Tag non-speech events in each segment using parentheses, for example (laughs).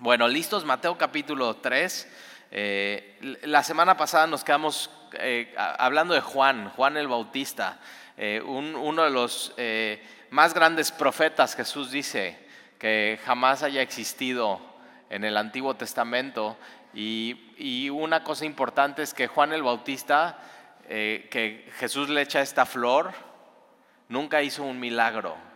Bueno, listos, Mateo capítulo 3. Eh, la semana pasada nos quedamos eh, hablando de Juan, Juan el Bautista, eh, uno de los más grandes profetas, Jesús dice, que jamás haya existido en el Antiguo Testamento. Y, y una cosa importante es que Juan el Bautista, que Jesús le echa esta flor, nunca hizo un milagro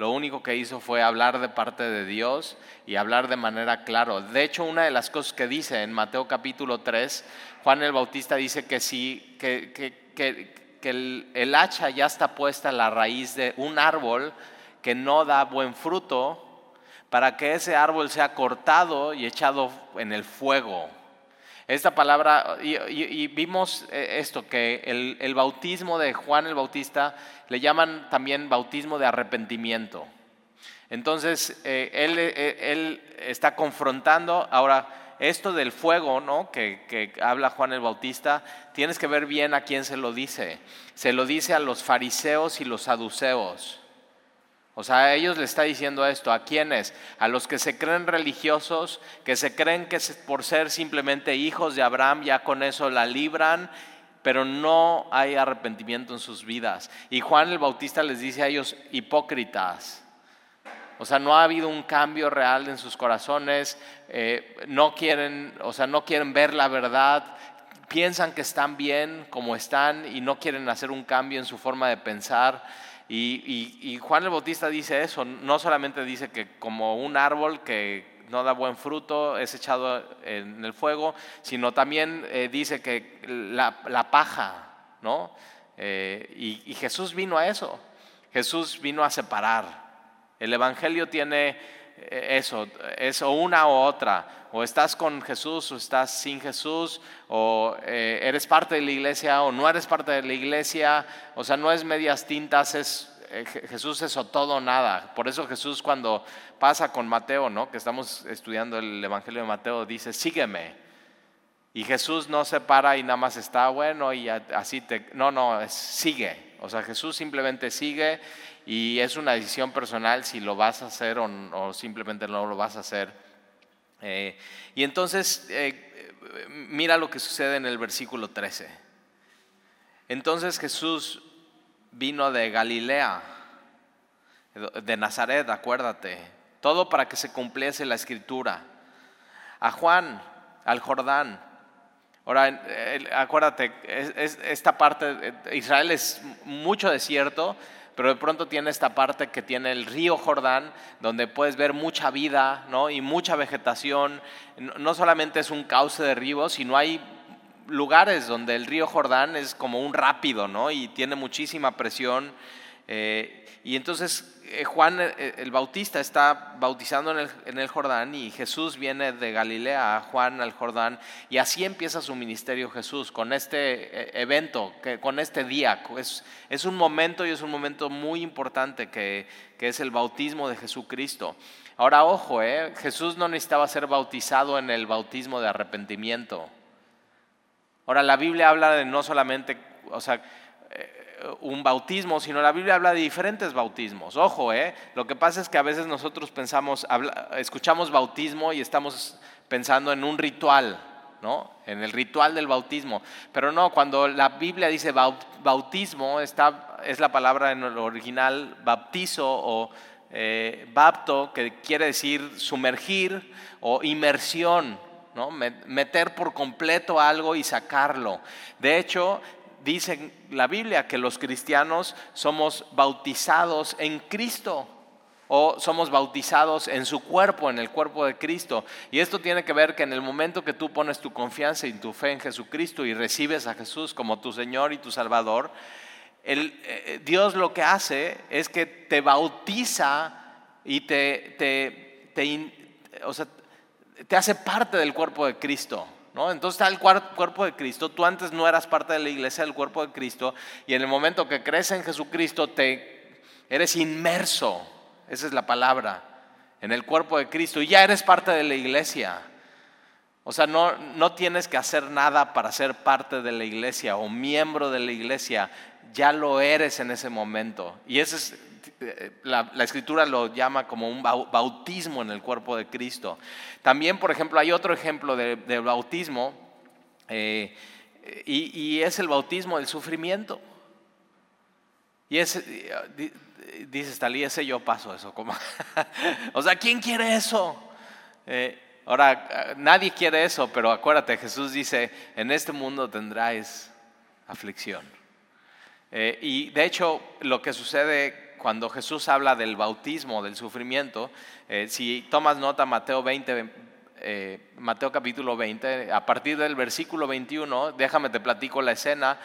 lo único que hizo fue hablar de parte de Dios y hablar de manera clara. De hecho, una de las cosas que dice en Mateo capítulo 3, Juan el Bautista dice que si que, que, el, el, hacha ya está puesta en la raíz de un árbol que no da buen fruto, para que ese árbol sea cortado y echado en el fuego. Esta palabra, y, vimos eh, esto, que el, bautismo de Juan el Bautista le llaman también bautismo de arrepentimiento. Entonces, eh, él, eh, él, está confrontando, ahora, esto del fuego, ¿no? Que, que, habla Juan el Bautista, tienes que ver bien a quién se lo dice. Se lo dice a los fariseos y los saduceos. O sea, a ellos le está diciendo esto. ¿A quiénes? A los que se creen religiosos, que se creen que por ser simplemente hijos de Abraham ya con eso la libran, pero no hay arrepentimiento en sus vidas. Y Juan el Bautista les dice a ellos hipócritas. O sea, no ha habido un cambio real en sus corazones, eh, no quieren, o sea, no quieren ver la verdad, piensan que están bien como están y no quieren hacer un cambio en su forma de pensar. Y, Juan el Bautista dice eso, no solamente dice que como un árbol que no da buen fruto es echado en el fuego, sino también eh, dice que la, paja, ¿no? Eh, y, Jesús vino a eso, Jesús vino a separar. El Evangelio tiene eso, es o una o otra, o estás con Jesús o estás sin Jesús, o eres parte de la iglesia o no eres parte de la iglesia, o sea, no es medias tintas, es eh, Jesús es o todo o nada. Por eso Jesús cuando pasa con Mateo, ¿no? que estamos estudiando el Evangelio de Mateo, dice, sígueme. Y Jesús no se para y nada más está bueno y así te... No, no, sigue. O sea, Jesús simplemente sigue y es una decisión personal si lo vas a hacer o, simplemente no lo vas a hacer. Eh, y entonces, eh, mira lo que sucede en el versículo 13. Entonces Jesús vino de Galilea, de Nazaret, acuérdate. Todo para que se cumpliese la escritura. A Juan, al Jordán. Ahora, acuérdate, esta parte, Israel es mucho desierto, pero de pronto tiene esta parte que tiene el río Jordán, donde puedes ver mucha vida ¿no? y mucha vegetación. No solamente es un cauce de río, sino hay lugares donde el río Jordán es como un rápido, ¿no? Y tiene muchísima presión. Eh, y entonces eh, Juan eh, el Bautista está bautizando en el, Jordán y Jesús viene de Galilea a Juan al Jordán y así empieza su ministerio Jesús con este evento, con este día. Es, es, un momento y es un momento muy importante que, que es el bautismo de Jesucristo. Ahora ojo, Jesús no necesitaba ser bautizado en el bautismo de arrepentimiento. Ahora, la Biblia habla de no solamente, o sea, eh, un bautismo, sino la Biblia habla de diferentes bautismos. Ojo, ¿eh? lo que pasa es que a veces nosotros pensamos, escuchamos bautismo y estamos pensando en un ritual, ¿no? En el ritual del bautismo. Pero no, cuando la Biblia dice bautismo, está, es la palabra en el original bautizo o eh, bapto, que quiere decir sumergir o inmersión. Meter por completo algo y sacarlo. De hecho, dice la Biblia que los cristianos somos bautizados en Cristo o somos bautizados en su cuerpo, en el cuerpo de Cristo. Y esto tiene que ver que en el momento que tú pones tu confianza y tu fe en Jesucristo y recibes a Jesús como tu Señor y tu Salvador, el, eh, Dios lo que hace es que te bautiza y te, te, te hace parte del cuerpo de Cristo. ¿No? Entonces está el cuerpo de Cristo. Tú antes no eras parte de la iglesia del cuerpo de Cristo y en el momento que crees en Jesucristo te eres inmerso. Esa es la palabra. En el cuerpo de Cristo y ya eres parte de la iglesia. O sea, no, no tienes que hacer nada para ser parte de la iglesia o miembro de la iglesia. Ya lo eres en ese momento. Y ese es la, escritura lo llama como un bautismo en el cuerpo de Cristo. También, por ejemplo, hay otro ejemplo de, bautismo eh, y, es el bautismo del sufrimiento. Y es, dice Stalí, ese yo paso eso. Como (laughs) o sea, ¿quién quiere eso? Eh, ahora, nadie quiere eso, pero acuérdate, Jesús dice, en este mundo tendráis aflicción. Eh, y de hecho, lo que sucede cuando Jesús habla del bautismo, del sufrimiento, eh, si tomas nota Mateo 20, eh, Mateo capítulo 20, a partir del versículo 21, déjame te platico la escena,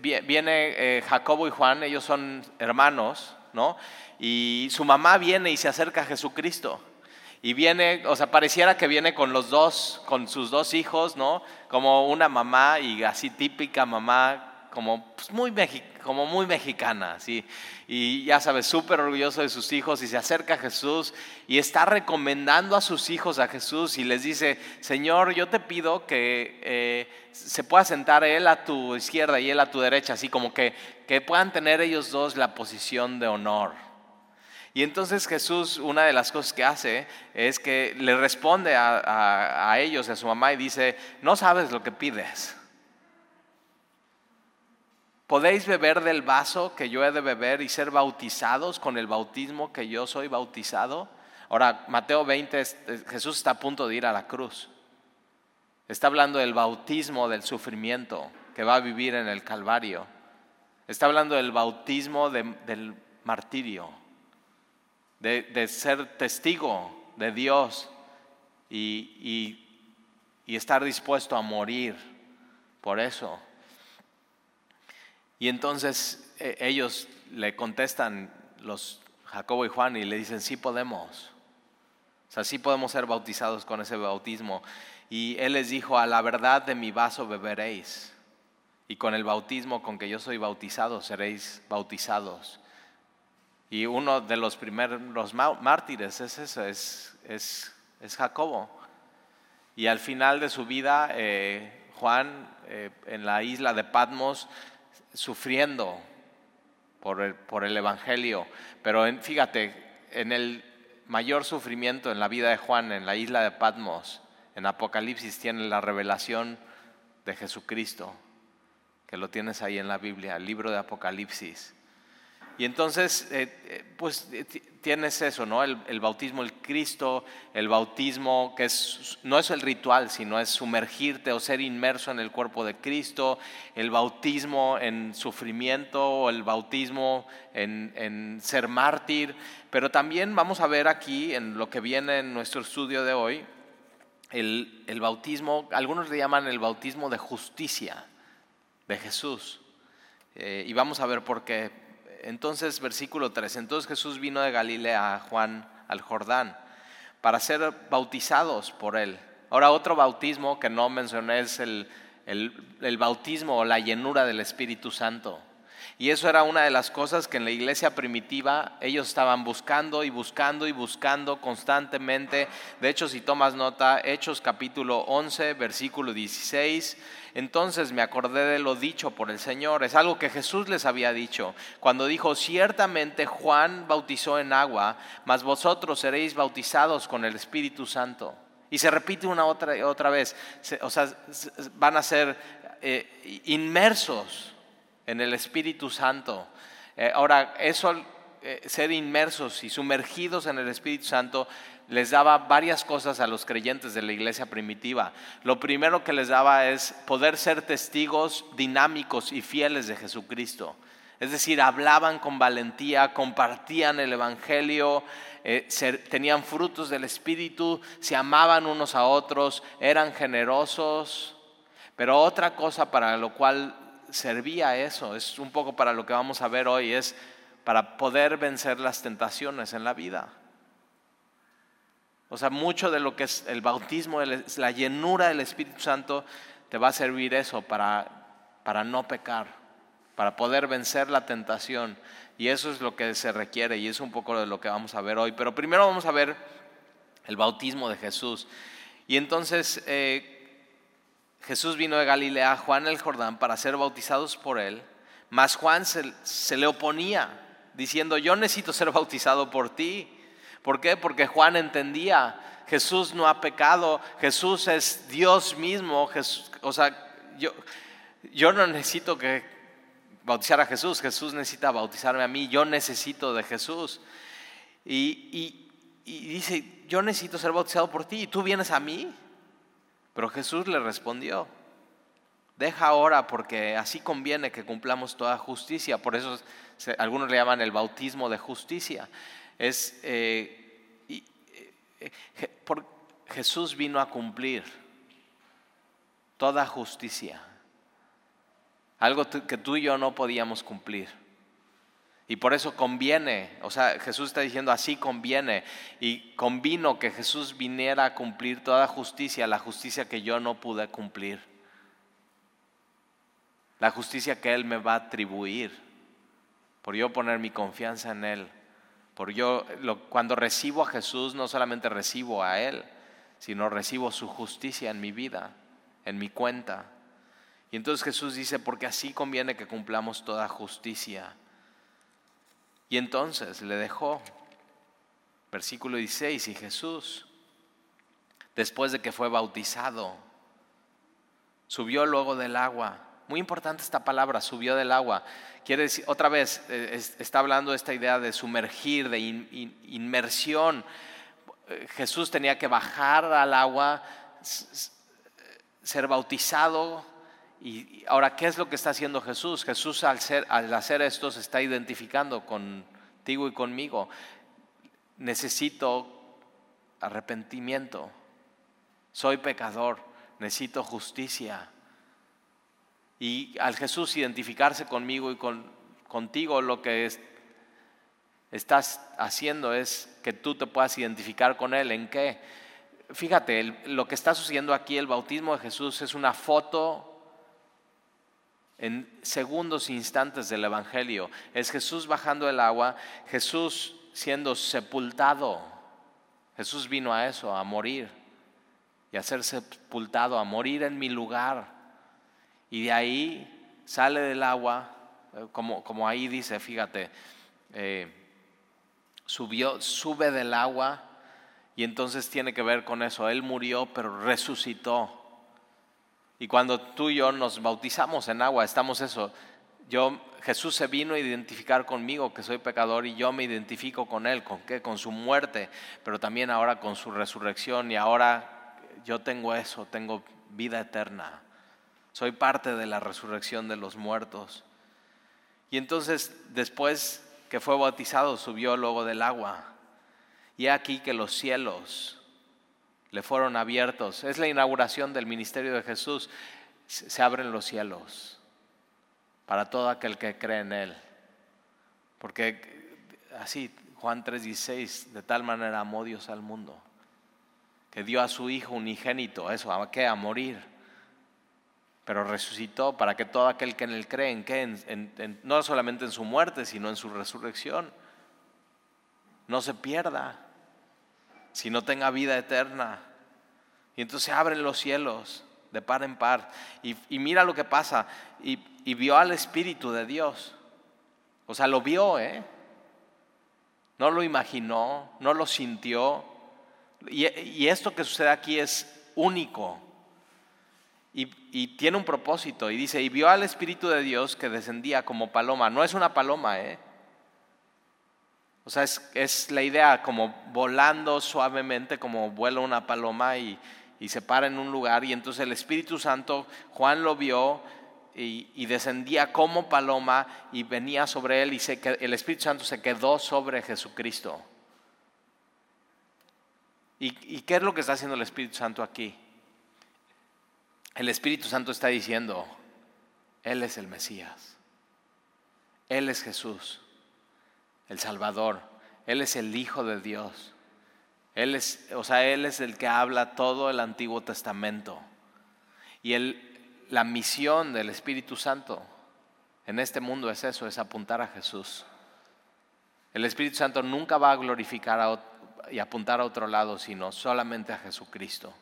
viene Jacobo y Juan, ellos son hermanos, ¿no? Y su mamá viene y se acerca a Jesucristo. Y viene, o sea, pareciera que viene con los dos, con sus dos hijos, ¿no? Como una mamá y así típica mamá como, pues, muy, como muy mexicana, ¿sí? y ya sabes, súper orgulloso de sus hijos y se acerca a Jesús y está recomendando a sus hijos a Jesús y les dice, Señor, yo te pido que eh, se pueda sentar él a tu izquierda y él a tu derecha, así como que, que puedan tener ellos dos la posición de honor. Y entonces Jesús, una de las cosas que hace es que le responde a, a ellos, a su mamá, y dice, no sabes lo que pides. ¿Podéis beber del vaso que yo he de beber y ser bautizados con el bautismo que yo soy bautizado? Ahora, Mateo 20, Jesús está a punto de ir a la cruz. Está hablando del bautismo del sufrimiento que va a vivir en el Calvario. Está hablando del bautismo del martirio, de, ser testigo de Dios y estar dispuesto a morir por eso. Y entonces e, ellos le contestan, los Jacobo y Juan, y le dicen, sí podemos. O sea, sí podemos ser bautizados con ese bautismo. Y él les dijo, a la verdad de mi vaso beberéis. Y con el bautismo con que yo soy bautizado seréis bautizados. Y uno de los primeros mártires es eso, es, es, Jacobo. Y al final de su vida, eh, Juan, eh, en la isla de Patmos, sufriendo por el, por el Evangelio. Pero fíjate, en el mayor sufrimiento en la vida de Juan, en la isla de Patmos, en Apocalipsis tiene la revelación de Jesucristo, que lo tienes ahí en la Biblia, el libro de Apocalipsis. Y entonces, eh, eh, pues eh, tienes eso, ¿no? El, bautismo, el Cristo, el bautismo, que es, no es el ritual, sino es sumergirte o ser inmerso en el cuerpo de Cristo, el bautismo en sufrimiento, o el bautismo en, ser mártir. Pero también vamos a ver aquí, en lo que viene en nuestro estudio de hoy, el, el bautismo, algunos le llaman el bautismo de justicia de Jesús. y vamos a ver por qué entonces, versículo 3, entonces Jesús vino de Galilea a Juan al Jordán para ser bautizados por él. Ahora, otro bautismo que no mencioné es el, el bautismo o la llenura del Espíritu Santo. Y eso era una de las cosas que en la iglesia primitiva ellos estaban buscando y buscando y buscando constantemente. De hecho, si tomas nota, Hechos capítulo 11, versículo 16, entonces me acordé de lo dicho por el Señor. Es algo que Jesús les había dicho cuando dijo, ciertamente Juan bautizó en agua, mas vosotros seréis bautizados con el Espíritu Santo. Y se repite una otra, otra vez, o sea, van a ser eh, inmersos en el Espíritu Santo. Eh, ahora, eso, eh, ser inmersos y sumergidos en el Espíritu Santo, les daba varias cosas a los creyentes de la iglesia primitiva. Lo primero que les daba es poder ser testigos dinámicos y fieles de Jesucristo. Es decir, hablaban con valentía, compartían el Evangelio, eh, tenían frutos del Espíritu, se amaban unos a otros, eran generosos. Pero otra cosa para lo cual servía eso, es un poco para lo que vamos a ver hoy, es para poder vencer las tentaciones en la vida. O sea, mucho de lo que es el bautismo, la llenura del Espíritu Santo, te va a servir eso para, para no pecar, para poder vencer la tentación. Y eso es lo que se requiere y es un poco de lo que vamos a ver hoy. Pero primero vamos a ver el bautismo de Jesús. Y entonces, eh, Jesús vino de Galilea a Juan el Jordán para ser bautizados por él, mas Juan se, le oponía diciendo, yo necesito ser (laughs) bautizado por ti. ¿Por qué? Porque Juan entendía, Jesús no ha pecado, Jesús es Dios mismo, o sea, yo, yo no necesito que bautizar a Jesús, Jesús necesita bautizarme a mí, yo necesito de Jesús. Y, y dice, yo necesito ser bautizado por ti, ¿y tú vienes a mí? Pero Jesús le respondió, deja ahora porque así conviene que cumplamos toda justicia. Por eso algunos le llaman el bautismo de justicia. Es, eh, eh, Jesús vino a cumplir toda justicia. Algo que tú y yo no podíamos cumplir. Y por eso conviene, o sea, Jesús está diciendo así conviene. Y convino que Jesús viniera a cumplir toda justicia, la justicia que yo no pude cumplir. La justicia que Él me va a atribuir. Por yo poner mi confianza en Él. Por yo, cuando recibo a Jesús, no solamente recibo a Él, sino recibo su justicia en mi vida, en mi cuenta. Y entonces Jesús dice, porque así conviene que cumplamos toda justicia. Y entonces le dejó, versículo 16, y Jesús, después de que fue bautizado, subió luego del agua. Muy importante esta palabra, subió del agua. Quiere decir, otra vez, eh, está hablando esta idea de sumergir, de inmersión. Eh, Jesús tenía que bajar al agua, ser bautizado, y ahora, ¿qué es lo que está haciendo Jesús? Jesús al, al hacer esto se está identificando contigo y conmigo. Necesito arrepentimiento. Soy pecador. Necesito justicia. Y al Jesús identificarse conmigo y con, contigo, lo que estás haciendo es que tú te puedas identificar con Él. ¿En qué? Fíjate, lo que está sucediendo aquí, el bautismo de Jesús, es una foto en segundos instantes del Evangelio. Es Jesús bajando el agua, Jesús siendo sepultado. Jesús vino a eso, a morir y a ser sepultado, a morir en mi lugar. Y de ahí sale del agua, eh, como, como ahí dice, fíjate, eh, subió, sube del agua y entonces tiene que ver con eso. Él murió, pero resucitó. Y cuando tú y yo nos bautizamos en agua, estamos eso. Yo, Jesús se vino a identificar conmigo que soy pecador y yo me identifico con Él, ¿con qué? Con su muerte, pero también ahora con su resurrección y ahora yo tengo eso, tengo vida eterna. Soy parte de la resurrección de los muertos. Y entonces después que fue bautizado subió luego del agua. Y aquí que los cielos le fueron abiertos. Es la inauguración del ministerio de Jesús. Se abren los cielos para todo aquel que cree en Él. Porque así, Juan 3:16, de tal manera amó Dios al mundo, que dio a su Hijo unigénito, eso, ¿a qué? A morir. Pero resucitó para que todo aquel que en Él cree, ¿en qué? no solamente en su muerte, sino en su resurrección, no se pierda si no tenga vida eterna. Y entonces se abren los cielos de par en par. Y, mira lo que pasa. Y, vio al Espíritu de Dios. O sea, lo vio, ¿eh? No lo imaginó, no lo sintió. Y, y esto que sucede aquí es único. Y, y, tiene un propósito. Y dice, y vio al Espíritu de Dios que descendía como paloma. No es una paloma, ¿eh? O sea, es, la idea como volando suavemente, como vuela una paloma y, se para en un lugar. Y entonces el Espíritu Santo, Juan lo vio y, descendía como paloma y venía sobre él y se, el Espíritu Santo se quedó sobre Jesucristo. ¿Y, ¿Y qué es lo que está haciendo el Espíritu Santo aquí? El Espíritu Santo está diciendo, Él es el Mesías, Él es Jesús el Salvador. Él es el Hijo de Dios. Él es, o sea, Él es el que habla todo el Antiguo Testamento. Y la misión del Espíritu Santo en este mundo es eso, es apuntar a Jesús. El Espíritu Santo nunca va a glorificar y apuntar a otro lado, sino solamente a Jesucristo.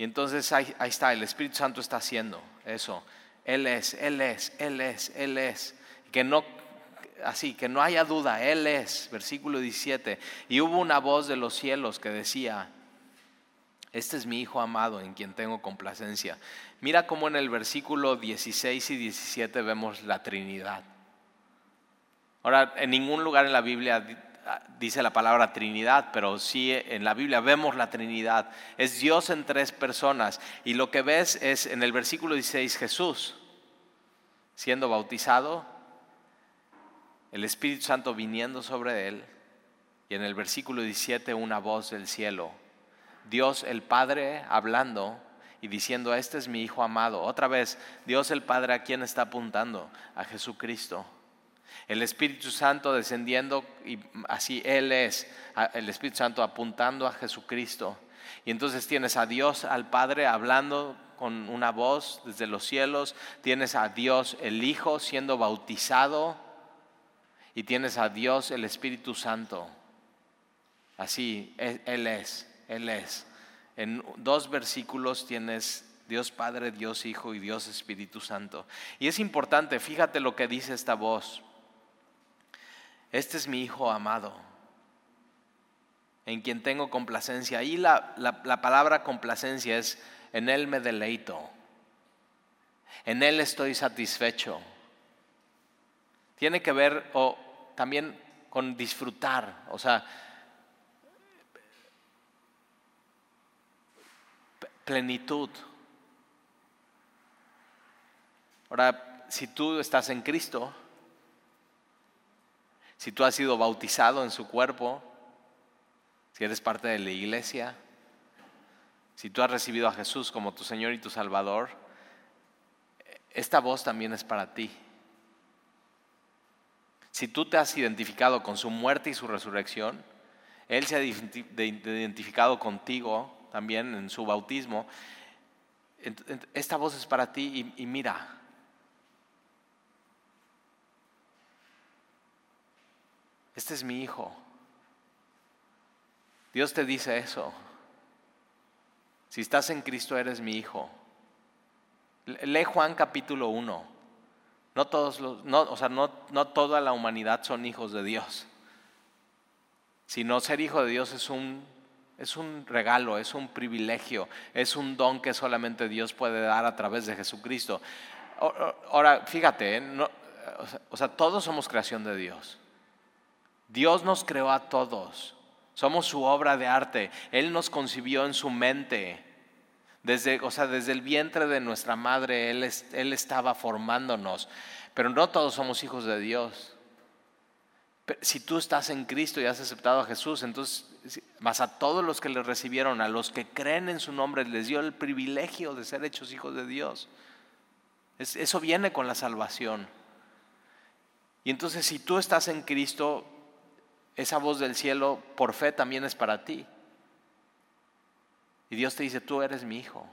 Y entonces ahí, está, el Espíritu Santo está haciendo eso. Él es, Él es, Él es, Él es. Que no así, que no haya duda, Él es, versículo 17. Y hubo una voz de los cielos que decía, este es mi Hijo amado en quien tengo complacencia. Mira cómo en el versículo 16 y 17 vemos la Trinidad. Ahora, en ningún lugar en la Biblia dice la palabra Trinidad, pero sí en la Biblia vemos la Trinidad. Es Dios en tres personas. Y lo que ves es en el versículo 16 Jesús siendo bautizado, el Espíritu Santo viniendo sobre él. Y en el versículo 17 una voz del cielo. Dios el Padre hablando y diciendo, este es mi Hijo amado. Otra vez, Dios el Padre a quién está apuntando? A Jesucristo. El Espíritu Santo descendiendo y así Él es, el Espíritu Santo apuntando a Jesucristo. Y entonces tienes a Dios, al Padre, hablando con una voz desde los cielos, tienes a Dios el Hijo siendo bautizado y tienes a Dios el Espíritu Santo. Así, Él es, Él es. En dos versículos tienes Dios Padre, Dios Hijo y Dios Espíritu Santo. Y es importante, fíjate lo que dice esta voz. Este es mi Hijo amado, en quien tengo complacencia. Ahí la, la palabra complacencia es, en Él me deleito, en Él estoy satisfecho. Tiene que ver o, también con disfrutar, o sea, plenitud. Ahora, si tú estás en Cristo, si tú has sido bautizado en su cuerpo, si eres parte de la iglesia, si tú has recibido a Jesús como tu Señor y tu Salvador, esta voz también es para ti. Si tú te has identificado con su muerte y su resurrección, Él se ha identificado contigo también en su bautismo. Esta voz es para ti y, mira, este es mi hijo. Dios te dice eso. Si estás en Cristo eres mi hijo. Lee Juan capítulo 1. No todos o sea, no toda la humanidad son hijos de Dios. Sino ser hijo de Dios es un, es un regalo, es un privilegio, es un don que solamente Dios puede dar a través de Jesucristo. Ahora, fíjate, ¿eh? o sea, todos somos creación de Dios. Dios nos creó a todos. Somos su obra de arte. Él nos concibió en su mente. Desde, o sea, desde el vientre de nuestra madre, Él, Él estaba formándonos. Pero no todos somos hijos de Dios. Si tú estás en Cristo y has aceptado a Jesús, entonces, más a todos los que le recibieron, a los que creen en su nombre, les dio el privilegio de ser hechos hijos de Dios. eso viene con la salvación. Y entonces, si tú estás en Cristo, esa voz del cielo por fe también es para ti. Y Dios te dice, tú eres mi hijo.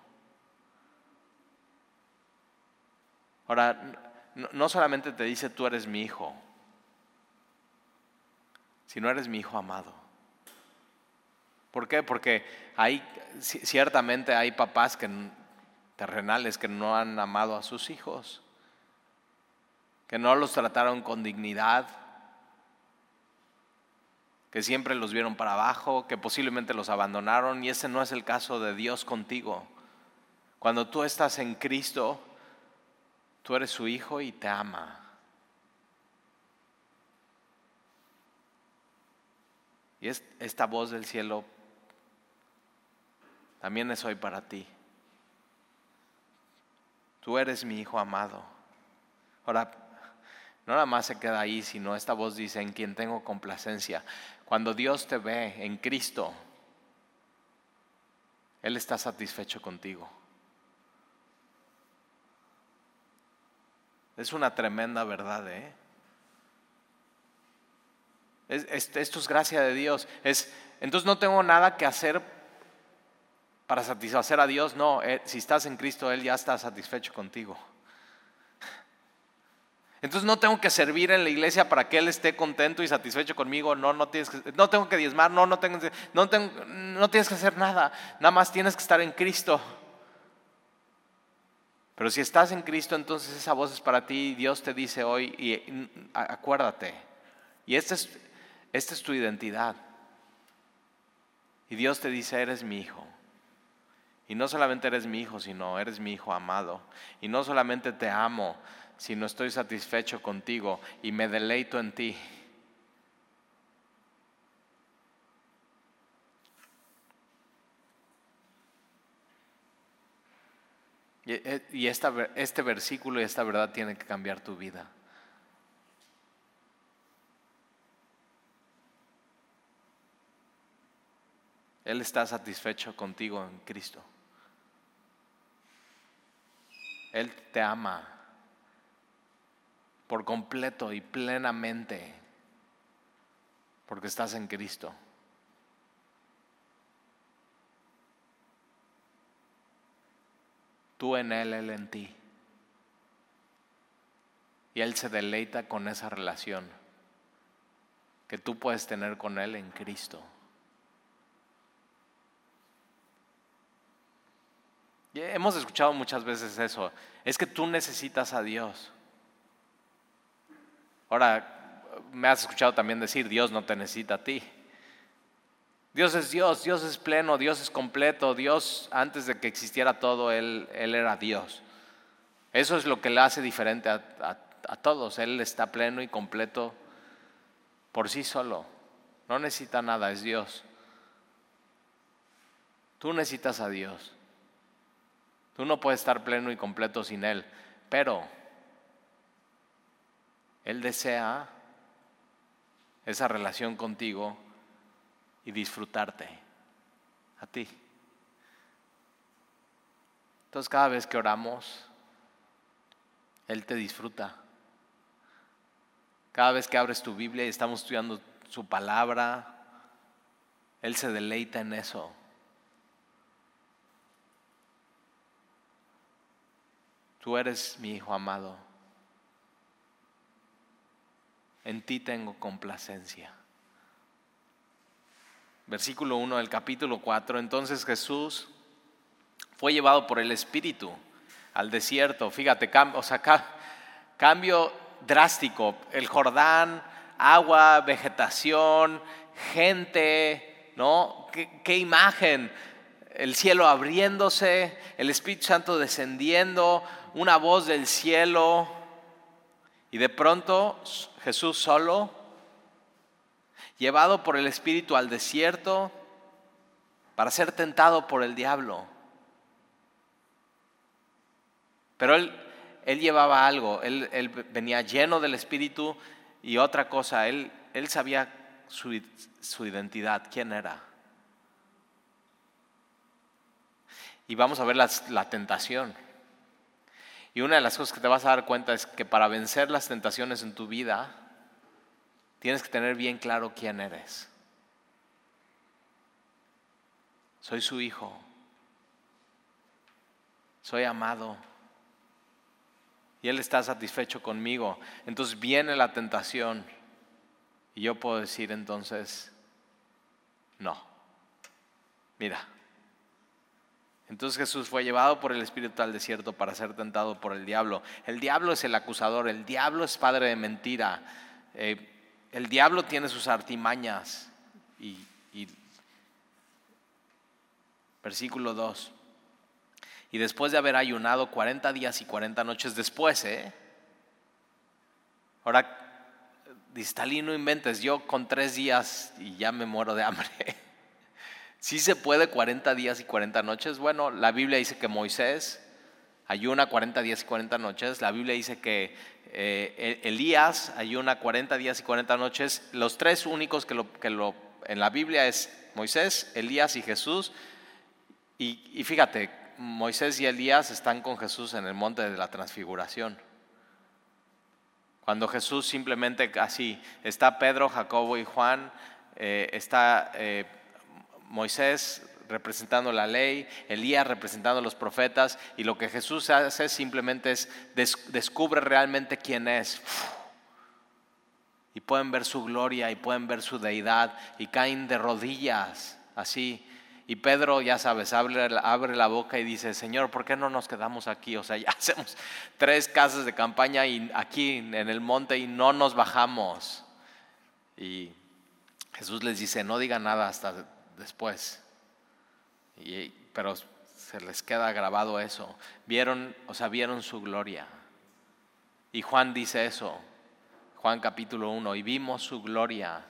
Ahora, no solamente te dice, tú eres mi hijo, sino eres mi hijo amado. ¿Por qué? Porque hay, ciertamente hay papás que, terrenales que no han amado a sus hijos, que no los trataron con dignidad, que siempre los vieron para abajo, que posiblemente los abandonaron y ese no es el caso de Dios contigo. Cuando tú estás en Cristo, tú eres su hijo y te ama. Y esta voz del cielo también es hoy para ti. Tú eres mi hijo amado. Ahora, no nada más se queda ahí, sino esta voz dice, en quien tengo complacencia. Cuando Dios te ve en Cristo, Él está satisfecho contigo. Es una tremenda verdad, ¿eh? esto es gracia de Dios. Es, entonces no tengo nada que hacer para satisfacer a Dios. No, eh, si estás en Cristo, Él ya está satisfecho contigo. Entonces no tengo que servir en la iglesia para que Él esté contento y satisfecho conmigo. No, no, tienes que, no tengo que diezmar, no, no, tengo, no, tengo, no tienes que hacer nada. Nada más tienes que estar en Cristo. Pero si estás en Cristo, entonces esa voz es para ti. Dios te dice hoy, y acuérdate. Y esta es, esta es tu identidad. Y Dios te dice, eres mi hijo. Y no solamente eres mi hijo, sino eres mi hijo amado. Y no solamente te amo, sino estoy satisfecho contigo y me deleito en ti. Y eh, este versículo y esta verdad tiene que cambiar tu vida. Él está satisfecho contigo en Cristo. Él te ama por completo y plenamente porque estás en Cristo. Tú en Él, Él en ti. Y Él se deleita con esa relación que tú puedes tener con Él en Cristo. Y hemos escuchado muchas veces eso. Es que tú necesitas a Dios. Ahora, me has escuchado también decir, Dios no te necesita a ti. Dios es Dios, Dios es pleno, Dios es completo, Dios antes de que existiera todo, Él, él era Dios. Eso es lo que le hace diferente a, a todos. Él está pleno y completo por sí solo. No necesita nada, es Dios. Tú necesitas a Dios. Tú no puedes estar pleno y completo sin Él, pero Él desea esa relación contigo y disfrutarte a ti. Entonces cada vez que oramos, Él te disfruta. Cada vez que abres tu Biblia y estamos estudiando su palabra, Él se deleita en eso. Tú eres mi Hijo amado. En ti tengo complacencia versículo 1 del capítulo 4, entonces Jesús fue llevado por el Espíritu al desierto. Fíjate, o sea, cambio drástico. El Jordán, agua, vegetación, gente, ¿no? ¿Qué, qué imagen? El cielo abriéndose, el Espíritu Santo descendiendo, una voz del cielo. Y de pronto Jesús solo llevado por el Espíritu al desierto para ser tentado por el diablo. Pero él, él llevaba algo, él, venía lleno del Espíritu y otra cosa, él, él sabía su, su identidad, quién era. Y vamos a ver la tentación. Y una de las cosas que te vas a dar cuenta es que para vencer las tentaciones en tu vida, tienes que tener bien claro quién eres. Soy su hijo. Soy amado. Y Él está satisfecho conmigo. Entonces viene la tentación. Y yo puedo decir entonces, no. Mira. Entonces Jesús fue llevado por el Espíritu al desierto para ser tentado por el diablo. El diablo es el acusador, el diablo es padre de mentira. Eh, el diablo tiene sus artimañas. Y, versículo 2. Y después de haber ayunado 40 días y 40 noches después, ¿eh? Ahora, Distalí, no inventes, yo con tres días y ya me muero de hambre. (laughs) Si se puede 40 días y 40 noches? Bueno, la Biblia dice que Moisés ayuna 40 días y 40 noches. La Biblia dice que eh, e-, Elías ayuna 40 días y 40 noches. Los tres únicos que, lo, que lo, en la Biblia es Moisés, Elías y Jesús. Y, y fíjate, Moisés y Elías están con Jesús en el monte de la transfiguración. Cuando Jesús simplemente así, está Pedro, Jacobo y Juan, eh, está eh, Moisés, representando la ley, Elías representando los profetas, y lo que Jesús hace simplemente es descubre realmente quién es. Y pueden ver su gloria y pueden ver su deidad y caen de rodillas así. Y Pedro, ya sabes, abre, abre, la boca y dice, Señor, ¿por qué no nos quedamos aquí? O sea, ya (laughs) hacemos tres casas de campaña y aquí en el monte y no nos bajamos. Y Jesús les dice, no diga nada hasta después. Y, pero se les queda grabado eso. Vieron, o sea, vieron su gloria. Y Juan dice eso, Juan capítulo 1, y vimos su gloria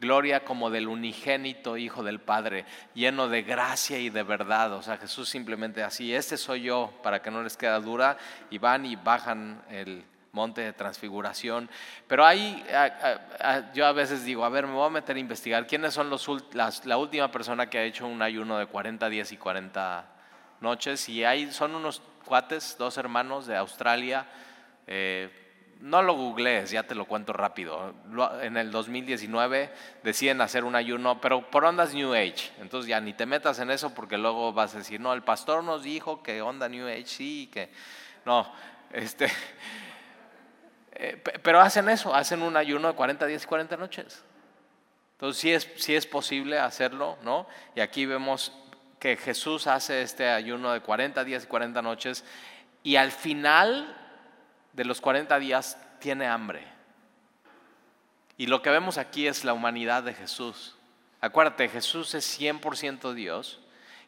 gloria como del unigénito Hijo del Padre, lleno de gracia y de verdad. O sea, Jesús simplemente así, este soy yo, para que no les quede dura, y van y bajan el monte de transfiguración. Pero ahí yo a veces digo, a ver, me voy a meter a investigar quiénes son los, la última persona que ha hecho un ayuno de 40 días y 40 noches. Y ahí son unos cuates, dos hermanos de Australia. Eh, no lo googlees, ya te lo cuento rápido. En el 2019 deciden hacer un ayuno, pero por ondas New Age. Entonces ya ni te metas en eso porque luego vas a decir, no, el pastor nos dijo que onda New Age, sí, que no. Este, eh, pero hacen eso, hacen un ayuno de 40 días y 40 noches. Entonces sí es, sí es posible hacerlo, ¿no? Y aquí vemos que Jesús hace este ayuno de 40 días y 40 noches y al final de los 40 días tiene hambre. Y lo que vemos aquí es la humanidad de Jesús. Acuérdate, Jesús es 100% Dios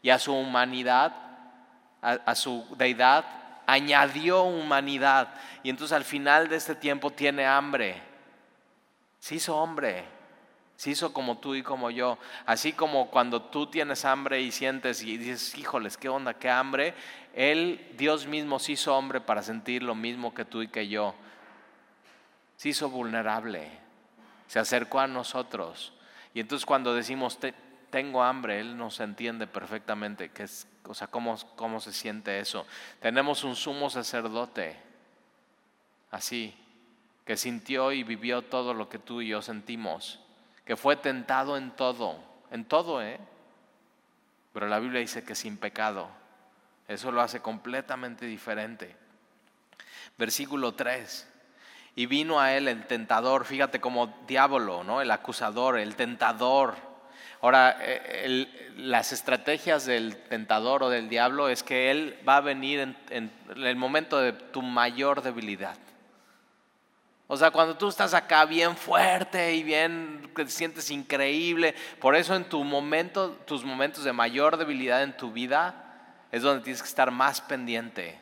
y a su humanidad, a, su deidad, añadió humanidad. Y entonces al final de este tiempo tiene hambre. Se hizo hombre, se hizo como tú y como yo. Así como cuando tú tienes hambre y sientes y dices, híjoles, qué onda, qué hambre. Él, Dios mismo, se hizo hombre para sentir lo mismo que tú y que yo. Se hizo vulnerable, se acercó a nosotros. Y entonces cuando decimos, tengo hambre, Él nos entiende perfectamente que es, o sea, cómo, cómo se siente eso. Tenemos un sumo sacerdote, así, que sintió y vivió todo lo que tú y yo sentimos, que fue tentado en todo, en todo, ¿eh? Pero la Biblia dice que sin pecado. Eso lo hace completamente diferente. Versículo 3. Y vino a él el tentador, fíjate como diablo, ¿no? El acusador, el tentador. Ahora, eh, las estrategias del tentador o del diablo es que él va a venir en, en el momento de tu mayor debilidad. O sea, cuando tú estás acá bien fuerte y bien te sientes increíble, por eso en tu momento, tus momentos de mayor debilidad en tu vida, es donde tienes que estar más pendiente,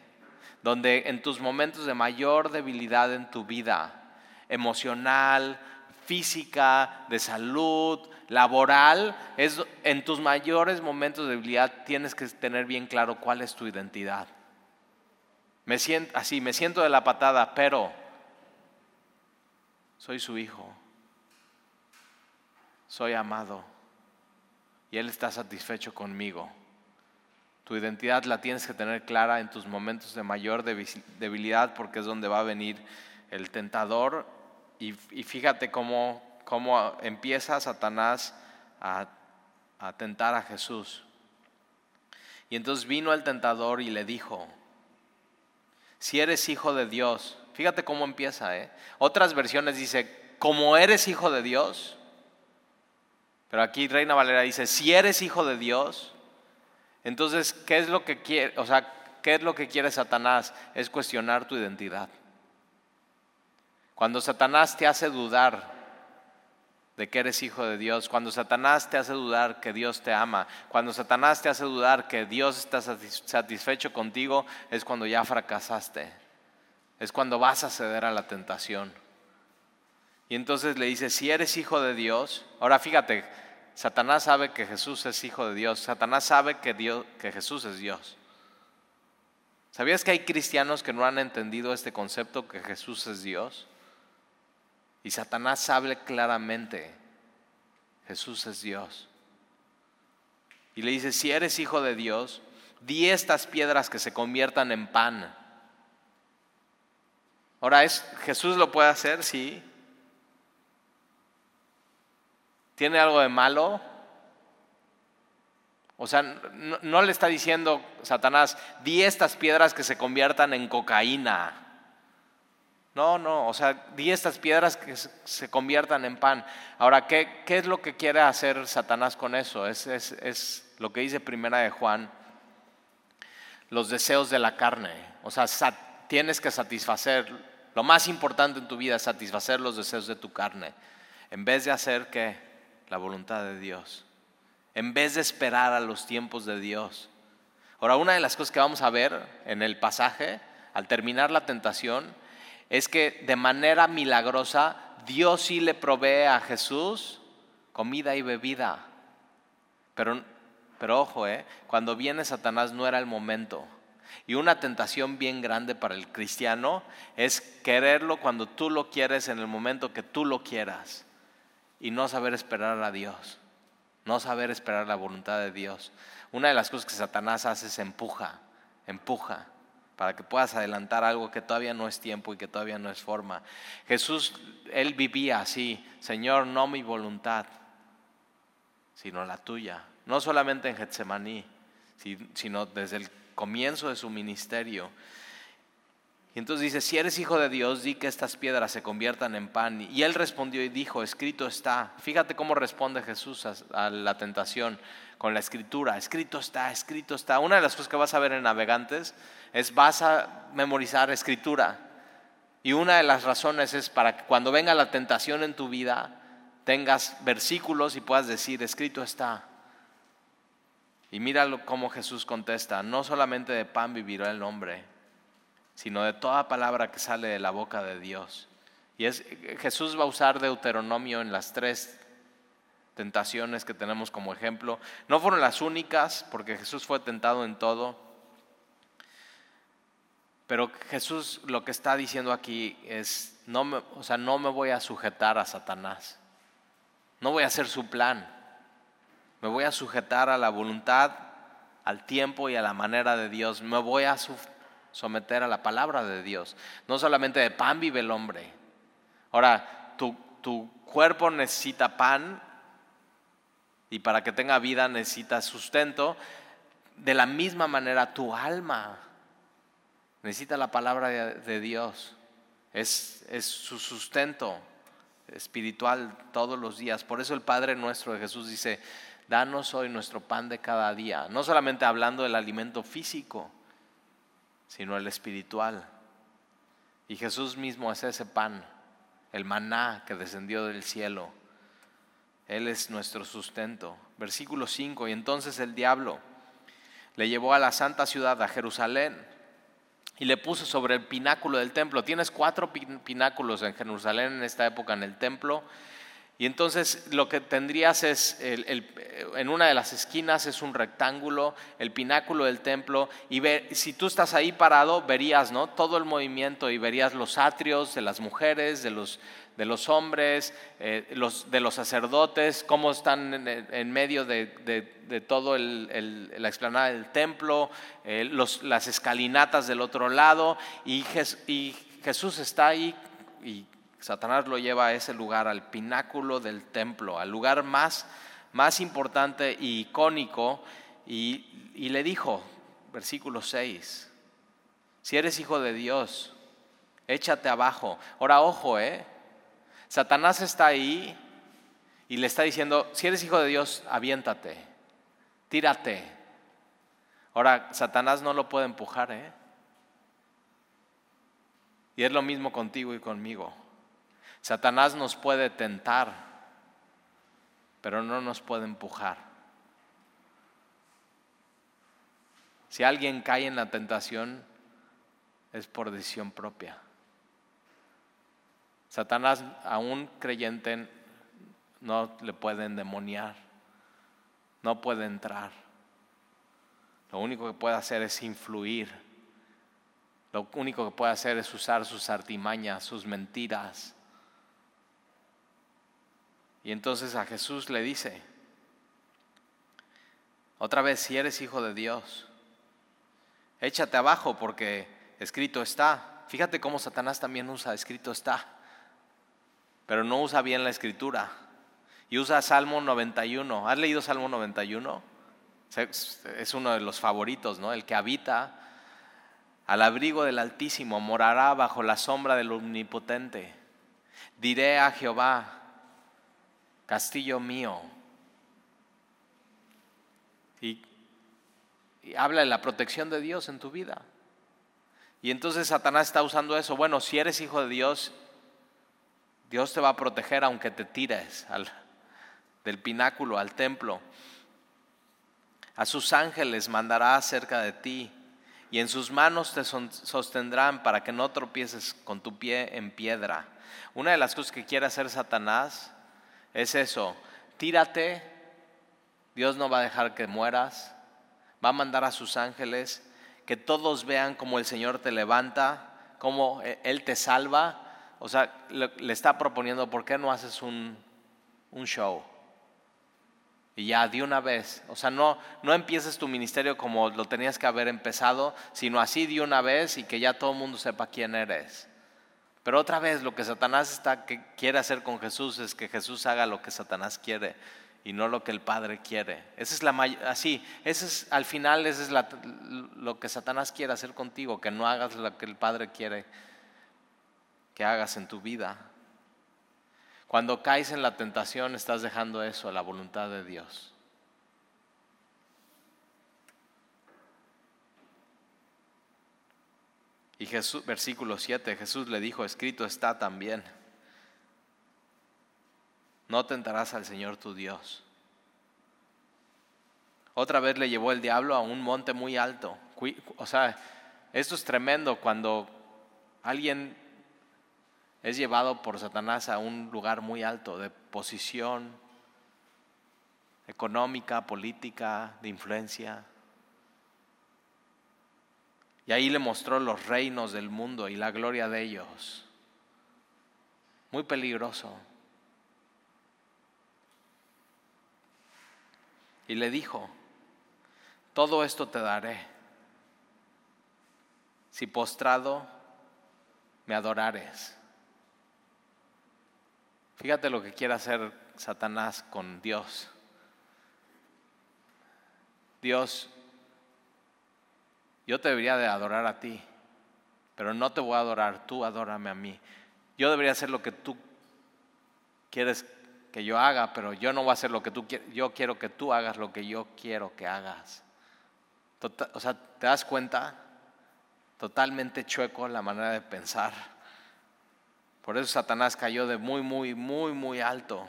donde en tus momentos de mayor debilidad en tu vida, emocional, física, de salud, laboral, es en tus mayores momentos de debilidad tienes que tener bien claro cuál es tu identidad. Me siento así, me siento de la patada, pero soy su hijo. Soy amado y él está satisfecho conmigo. Tu identidad la tienes que tener clara en tus momentos de mayor debilidad porque es donde va a venir el tentador. Y, fíjate cómo, cómo, empieza Satanás a, a tentar a Jesús. Y entonces vino el tentador y le dijo, si eres hijo de Dios, fíjate cómo empieza, ¿eh? Otras versiones dice, como eres hijo de Dios, pero aquí Reina Valera dice, si eres hijo de Dios, entonces, ¿qué es lo que quiere, o sea, qué es lo que quiere Satanás? Es cuestionar tu identidad. Cuando Satanás te hace dudar de que eres hijo de Dios, cuando Satanás te hace dudar que Dios te ama, cuando Satanás te hace dudar que Dios está satisfecho contigo, es cuando ya fracasaste, es cuando vas a ceder a la tentación. Y entonces le dice, si eres hijo de Dios, ahora fíjate, Satanás sabe que Jesús es hijo de Dios. Satanás sabe que, Dios, que Jesús es Dios. ¿Sabías que hay cristianos que no han entendido este concepto que Jesús es Dios? Y Satanás sabe claramente, Jesús es Dios. Y le dice, si eres hijo de Dios, di estas piedras que se conviertan en pan. Ahora, ¿es, ¿Jesús lo puede hacer? Sí. ¿Tiene algo de malo? O sea, no, le está diciendo Satanás, di estas piedras que se conviertan en cocaína. No, no, o sea, di estas piedras que se conviertan en pan. Ahora, ¿qué, qué es lo que quiere hacer Satanás con eso? Es, lo que dice primera de Juan, los deseos de la carne. O sea, tienes que satisfacer, lo más importante en tu vida es satisfacer los deseos de tu carne, en vez de hacer que la voluntad de Dios, en vez de esperar a los tiempos de Dios. Ahora, una de las cosas que vamos a ver en el pasaje, al terminar la tentación, es que de manera milagrosa Dios sí le provee a Jesús comida y bebida. Pero, pero ojo, ¿eh? cuando viene Satanás no era el momento. Y una tentación bien grande para el cristiano es quererlo cuando tú lo quieres en el momento que tú lo quieras y no saber esperar a Dios, no saber esperar la voluntad de Dios. Una de las cosas que Satanás hace es empuja, empuja para que puedas adelantar algo que todavía no es tiempo y que todavía no es forma. Jesús, él vivía así, Señor, no mi voluntad, sino la tuya. No solamente en Getsemaní, sino desde el comienzo de su ministerio. Y entonces dice, si eres hijo de Dios, di que estas piedras se conviertan en pan. Y él respondió y dijo, escrito está. Fíjate cómo responde Jesús a, la tentación con la escritura. Escrito está, escrito está. Una de las cosas que vas a ver en Navegantes es vas a memorizar escritura. Y una de las razones es para que cuando venga la tentación en tu vida, tengas versículos y puedas decir, escrito está. Y míralo cómo Jesús contesta, no solamente de pan vivirá el hombre, sino de toda palabra que sale de la boca de Dios. Y es, Jesús va a usar Deuteronomio en las tres tentaciones que tenemos como ejemplo. No fueron las únicas, porque Jesús fue tentado en todo. Pero Jesús lo que está diciendo aquí es, no me, o sea, no me voy a sujetar a Satanás. No voy a hacer su plan. Me voy a sujetar a la voluntad, al tiempo y a la manera de Dios. Me voy a someter a la palabra de Dios. No solamente de pan vive el hombre. Ahora, tu, tu cuerpo necesita pan y para que tenga vida necesita sustento. De la misma manera, tu alma necesita la palabra de, Dios. Es, es su sustento espiritual todos los días. Por eso el Padre nuestro de Jesús dice, danos hoy nuestro pan de cada día. No solamente hablando del alimento físico, sino el espiritual. Y Jesús mismo es ese pan, el maná que descendió del cielo. Él es nuestro sustento. Versículo 5, y entonces el diablo le llevó a la santa ciudad, a Jerusalén, y le puso sobre el pináculo del templo. Tienes cuatro pináculos en Jerusalén en esta época en el templo. Y entonces lo que tendrías es, en una de las esquinas es un rectángulo, el pináculo del templo, y si tú estás ahí parado, verías ¿no? todo el movimiento y verías los atrios de las mujeres, de los, de los hombres, eh, los, de los sacerdotes, cómo están en, medio de, de, todo la explanada del templo, eh, las escalinatas del otro lado, y, y Jesús está ahí y Satanás lo lleva a ese lugar, al pináculo del templo, al lugar más, más importante y icónico, y, y le dijo, versículo 6, si eres hijo de Dios, échate abajo. Ahora, ojo, ¿eh? Satanás está ahí y le está diciendo, si eres hijo de Dios, aviéntate, tírate. Ahora, Satanás no lo puede empujar, ¿eh? Y es lo mismo contigo y conmigo. Satanás nos puede tentar, pero no nos puede empujar. Si alguien cae en la tentación, es por decisión propia. Satanás a un creyente no le puede endemoniar, no puede entrar. Lo único que puede hacer es influir. Lo único que puede hacer es usar sus artimañas, sus mentiras, y entonces a Jesús le dice, otra vez, si eres hijo de Dios, échate abajo porque escrito está. Fíjate cómo Satanás también usa escrito está, pero no usa bien la escritura. Y usa Salmo 91. ¿Has leído Salmo 91? Es uno de los favoritos, ¿no? El que habita al abrigo del Altísimo, morará bajo la sombra del Omnipotente. Diré a Jehová, castillo mío. Y, habla de la protección de Dios en tu vida. Y entonces Satanás está usando eso. Bueno, si eres hijo de Dios, Dios te va a proteger aunque te tires del pináculo al templo. A sus ángeles mandará cerca de ti y en sus manos te sostendrán para que no tropieces con tu pie en piedra. Una de las cosas que quiere hacer Satanás es eso, tírate, Dios no va a dejar que mueras, va a mandar a sus ángeles, que todos vean cómo el Señor te levanta, cómo e, Él te salva. O sea, le, está proponiendo, ¿por qué no haces un, un show? Y ya de una vez, o sea, no, no empieces tu ministerio como lo tenías que haber empezado, sino así de una vez y que ya todo el mundo sepa quién eres. Pero otra vez lo que Satanás está, que quiere hacer con Jesús es que Jesús haga lo que Satanás quiere y no lo que el Padre quiere. Esa es la así, ese es al final ese es lo que Satanás quiere hacer contigo, que no hagas lo que el Padre quiere que hagas en tu vida. Cuando caes en la tentación estás dejando eso a la voluntad de Dios. Y Jesús, versículo 7, Jesús le dijo, escrito está también, no tentarás al Señor tu Dios. Otra vez le llevó el diablo a un monte muy alto. O sea, esto es tremendo cuando alguien es llevado por Satanás a un lugar muy alto de posición económica, política, de influencia. Y ahí le mostró los reinos del mundo y la gloria de ellos. Muy peligroso. Y le dijo, todo esto te daré si postrado me adorares. Fíjate lo que quiere hacer Satanás con Dios. Dios, yo te debería de adorar a ti, pero no te voy a adorar, tú adórame a mí. Yo debería hacer lo que tú quieres que yo haga, pero yo no voy a hacer lo que tú quieres, yo quiero que tú hagas lo que yo quiero que hagas. Tota-, o sea, ¿te das cuenta? Totalmente chueco la manera de pensar. Por eso Satanás cayó de muy, muy, muy, muy alto.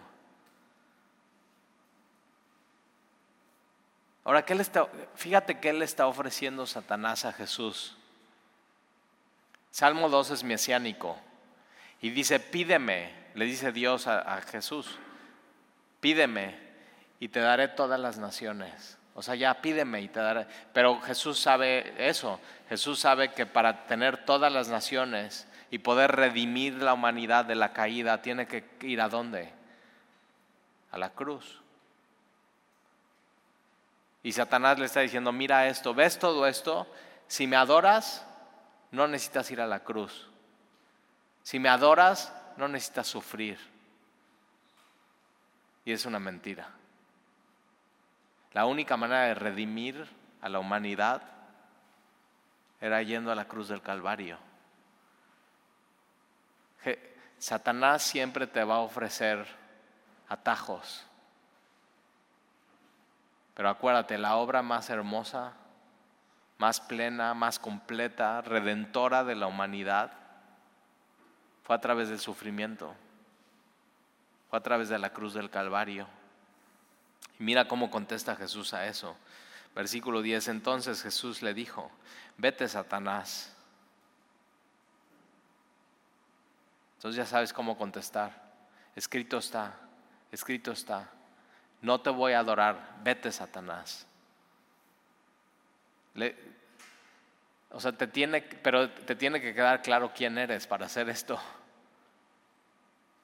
Ahora, ¿qué le está, fíjate qué le está ofreciendo Satanás a Jesús. Salmo 2 es mesiánico y dice, pídeme, le dice Dios a, Jesús, pídeme y te daré todas las naciones. O sea, ya pídeme y te daré. Pero Jesús sabe eso. Jesús sabe que para tener todas las naciones y poder redimir la humanidad de la caída, tiene que ir a dónde? A la cruz. Y Satanás le está diciendo, mira esto, ¿ves todo esto? Si me adoras, no necesitas ir a la cruz. Si me adoras, no necesitas sufrir. Y es una mentira. La única manera de redimir a la humanidad era yendo a la cruz del Calvario. Satanás siempre te va a ofrecer atajos. Pero acuérdate, la obra más hermosa, más plena, más completa, redentora de la humanidad, fue a través del sufrimiento, fue a través de la cruz del Calvario. Y mira cómo contesta Jesús a eso. Versículo 10, entonces Jesús le dijo, vete Satanás Entonces ya sabes cómo contestar. Escrito está, escrito está. No te voy a adorar, vete Satanás. o sea, te tiene, pero te tiene que quedar claro quién eres para hacer esto.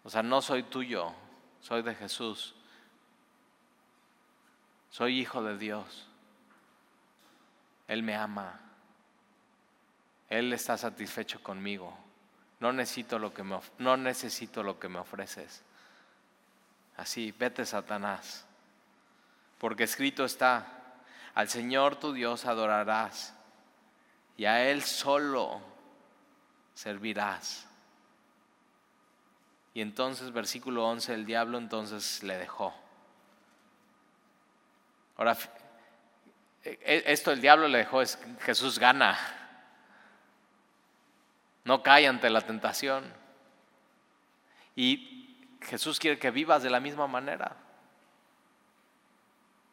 O sea, no soy tuyo, soy de Jesús. Soy hijo de Dios. Él me ama. Él está satisfecho conmigo. No necesito lo que me, no necesito lo que me ofreces. Así, vete Satanás. Porque escrito está, al Señor tu Dios adorarás y a Él solo servirás. Y entonces, versículo 11, el diablo entonces le dejó. Ahora, e, e, esto el diablo le dejó, es Jesús gana. No cae ante la tentación. Y Jesús quiere que vivas de la misma manera.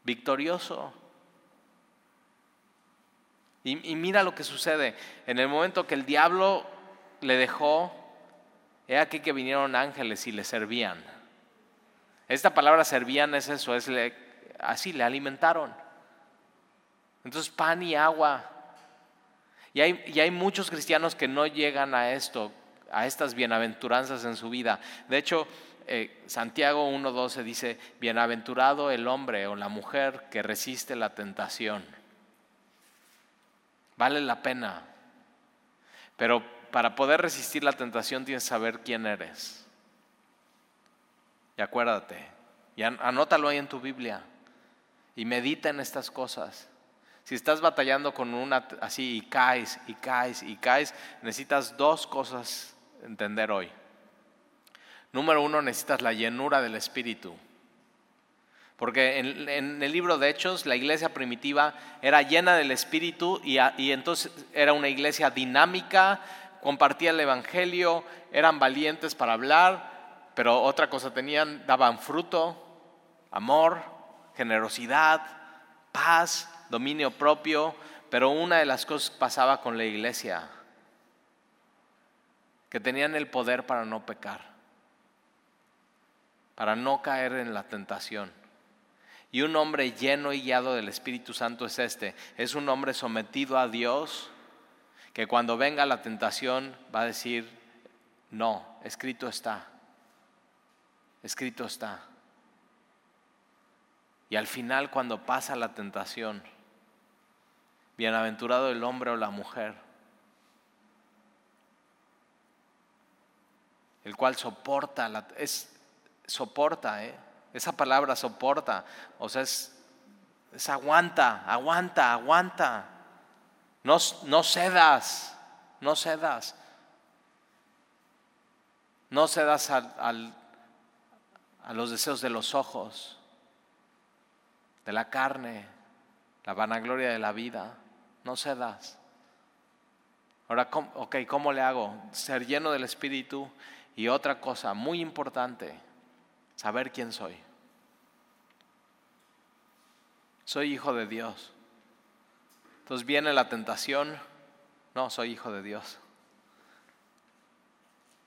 Victorioso. Y, mira lo que sucede. En el momento que el diablo le dejó, he aquí que vinieron ángeles y le servían. Esta palabra servían es eso, es así, le alimentaron. Entonces pan y agua. Y hay, y hay muchos cristianos que no llegan a esto, a estas bienaventuranzas en su vida. De hecho, eh, Santiago 1.12 dice, bienaventurado el hombre o la mujer que resiste la tentación. Vale la pena. Pero para poder resistir la tentación tienes que saber quién eres. Y acuérdate, y anótalo ahí en tu Biblia y medita en estas cosas. Si estás batallando con una así y caes y caes y caes, necesitas dos cosas entender hoy. Número uno, necesitas la llenura del Espíritu. Porque en, el libro de Hechos, la iglesia primitiva era llena del Espíritu y, y entonces era una iglesia dinámica, compartía el Evangelio, eran valientes para hablar, pero otra cosa tenían, daban fruto, amor, generosidad, paz, dominio propio, pero una de las cosas pasaba con la iglesia, que tenían el poder para no pecar, para no caer en la tentación. Y un hombre lleno y guiado del Espíritu Santo es este, es un hombre sometido a Dios, que cuando venga la tentación va a decir, no, escrito está, escrito está. Y al final cuando pasa la tentación, bienaventurado el hombre o la mujer, el cual soporta, la, es, soporta, ¿eh? esa palabra soporta, o sea, es, es aguanta, aguanta, aguanta. No, cedas, no cedas. No cedas al, a los deseos de los ojos, de la carne, la vanagloria de la vida. No cedas. Ahora, ok, ¿cómo le hago? Ser lleno del Espíritu y otra cosa muy importante, saber quién soy. Soy hijo de Dios. Entonces viene la tentación, no, soy hijo de Dios.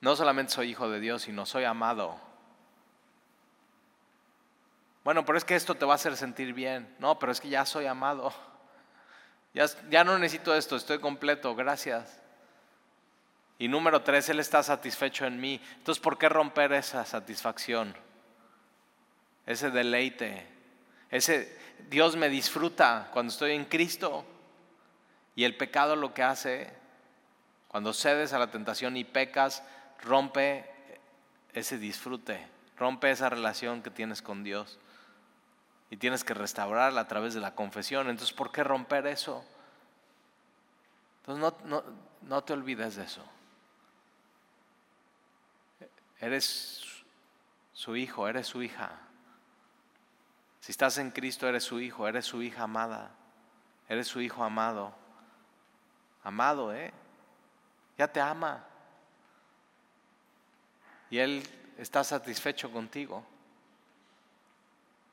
No solamente soy hijo de Dios, sino soy amado. Bueno, pero es que esto te va a hacer sentir bien. No, pero es que ya soy amado. Ya, ya no necesito esto, estoy completo, gracias. Y número tres, Él está satisfecho en mí. Entonces, ¿por qué romper esa satisfacción? Ese deleite. Ese Dios me disfruta cuando estoy en Cristo. Y el pecado lo que hace, cuando cedes a la tentación y pecas, rompe ese disfrute, rompe esa relación que tienes con Dios. Y tienes que restaurarla a través de la confesión. Entonces, ¿por qué romper eso? Entonces, no, no te olvides de eso. Eres su hijo, eres su hija. Si estás en Cristo, eres su hijo, eres su hija amada, eres su hijo amado amado, ¿eh? Ya te ama. Y Él está satisfecho contigo.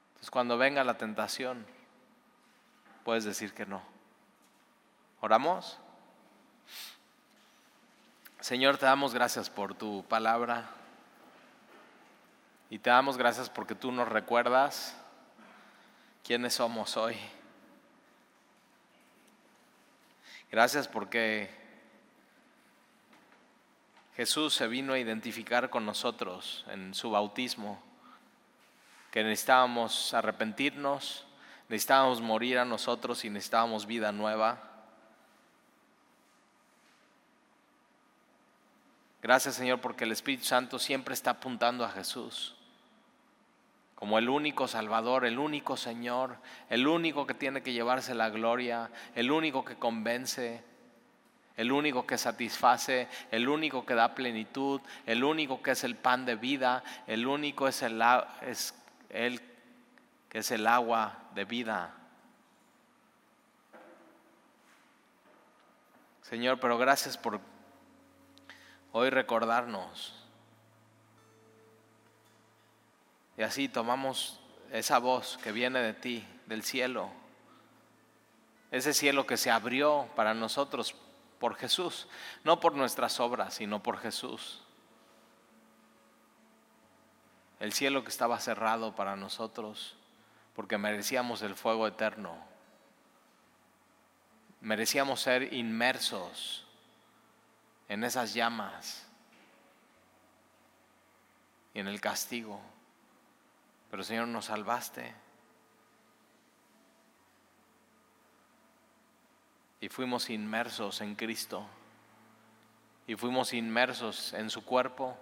Entonces cuando venga la tentación, puedes decir que no. ¿Oramos? Señor, te damos gracias por tu palabra. Y te damos gracias porque tú nos recuerdas quiénes somos hoy. Gracias porque Jesús se vino a identificar con nosotros en su bautismo, que necesitábamos arrepentirnos, necesitábamos morir a nosotros y necesitábamos vida nueva. Gracias Señor porque el Espíritu Santo siempre está apuntando a Jesús como el único Salvador, el único Señor, el único que tiene que llevarse la gloria, el único que convence, el único que satisface, el único que da plenitud, el único que es el pan de vida, el único es el, es el que es el agua de vida. Señor, pero gracias por hoy recordarnos. Y así tomamos esa voz que viene de ti, del cielo, ese cielo que se abrió para nosotros por Jesús, no por nuestras obras, sino por Jesús. El cielo que estaba cerrado para nosotros porque merecíamos el fuego eterno. Merecíamos ser inmersos en esas llamas y en el castigo. Pero Señor, nos salvaste. y fuimos inmersos en Cristo y fuimos inmersos en su cuerpo.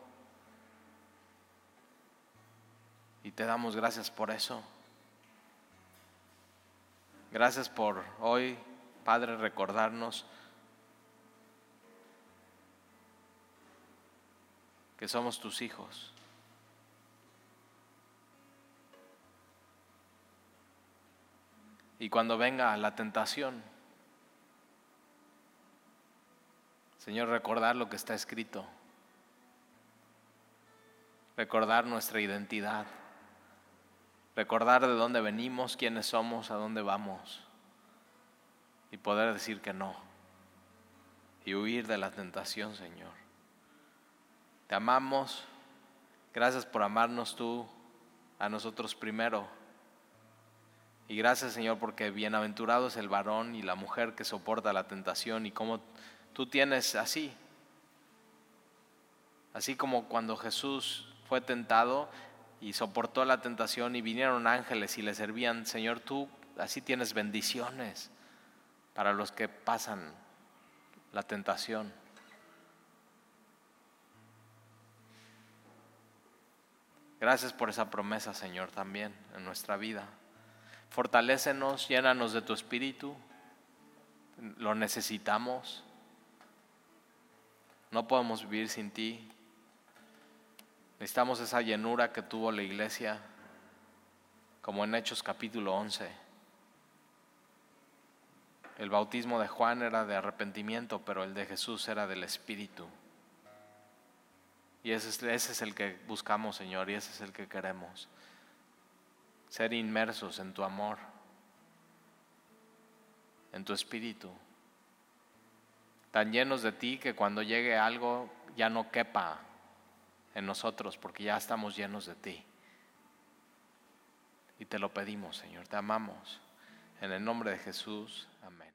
Y te damos gracias por eso. Gracias por hoy, Padre, recordarnos que somos tus hijos. Y cuando venga la tentación, Señor, recordar lo que está escrito. Recordar nuestra identidad. Recordar de dónde venimos, quiénes somos, a dónde vamos. Y poder decir que no. Y huir de la tentación, Señor. Te amamos. Gracias por amarnos tú a nosotros primero. Y gracias, Señor, porque bienaventurado es el varón y la mujer que soporta la tentación y cómo tú tienes así. Así como cuando Jesús fue tentado y soportó la tentación y vinieron ángeles y le servían, Señor, tú así tienes bendiciones para los que pasan la tentación. Gracias por esa promesa, Señor, también en nuestra vida. Fortalécenos, llénanos de tu espíritu. Lo necesitamos. No podemos vivir sin ti. Necesitamos esa llenura que tuvo la iglesia, como en Hechos capítulo 11. El bautismo de Juan era de arrepentimiento, pero el de Jesús era del Espíritu. Y ese es, ese es el que buscamos, Señor, y ese es el que queremos. Ser inmersos en tu amor, en tu Espíritu tan llenos de ti que cuando llegue algo ya no quepa en nosotros porque ya estamos llenos de ti. Y te lo pedimos, Señor, te amamos. En el nombre de Jesús, amén.